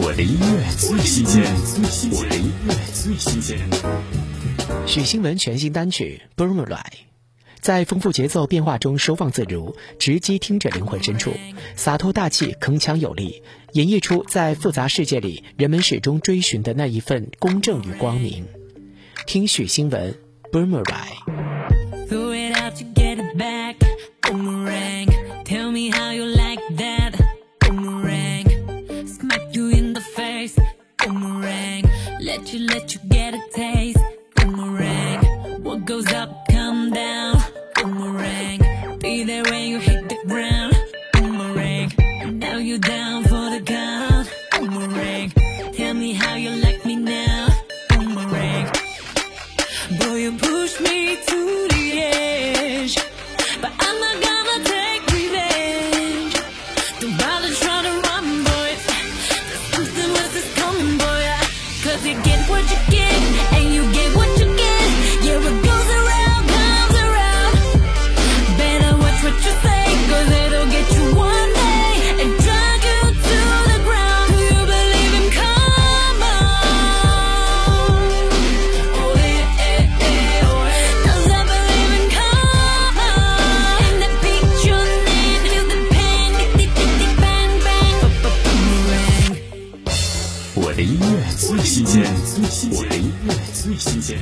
我的音乐最新鲜，我的音乐最新鲜。许新文全新单曲《Boomerang》，在丰富节奏变化中收放自如，直击听者灵魂深处，洒脱大气，铿锵有力，演绎出在复杂世界里人们始终追寻的那一份公正与光明。听许新文《Boomerang》。Face. Boomerang. Let you, let you get a taste. Boomerang. What goes up, come down. Boomerang. Be there when you hit the ground. Boomerang. Now you're down for the count. Boomerang. Tell me how you like me now. Boomerang. Boy, you push me to the edge, but I'm not gonna Portuguese. 的音乐最新鲜，我的音乐最新鲜。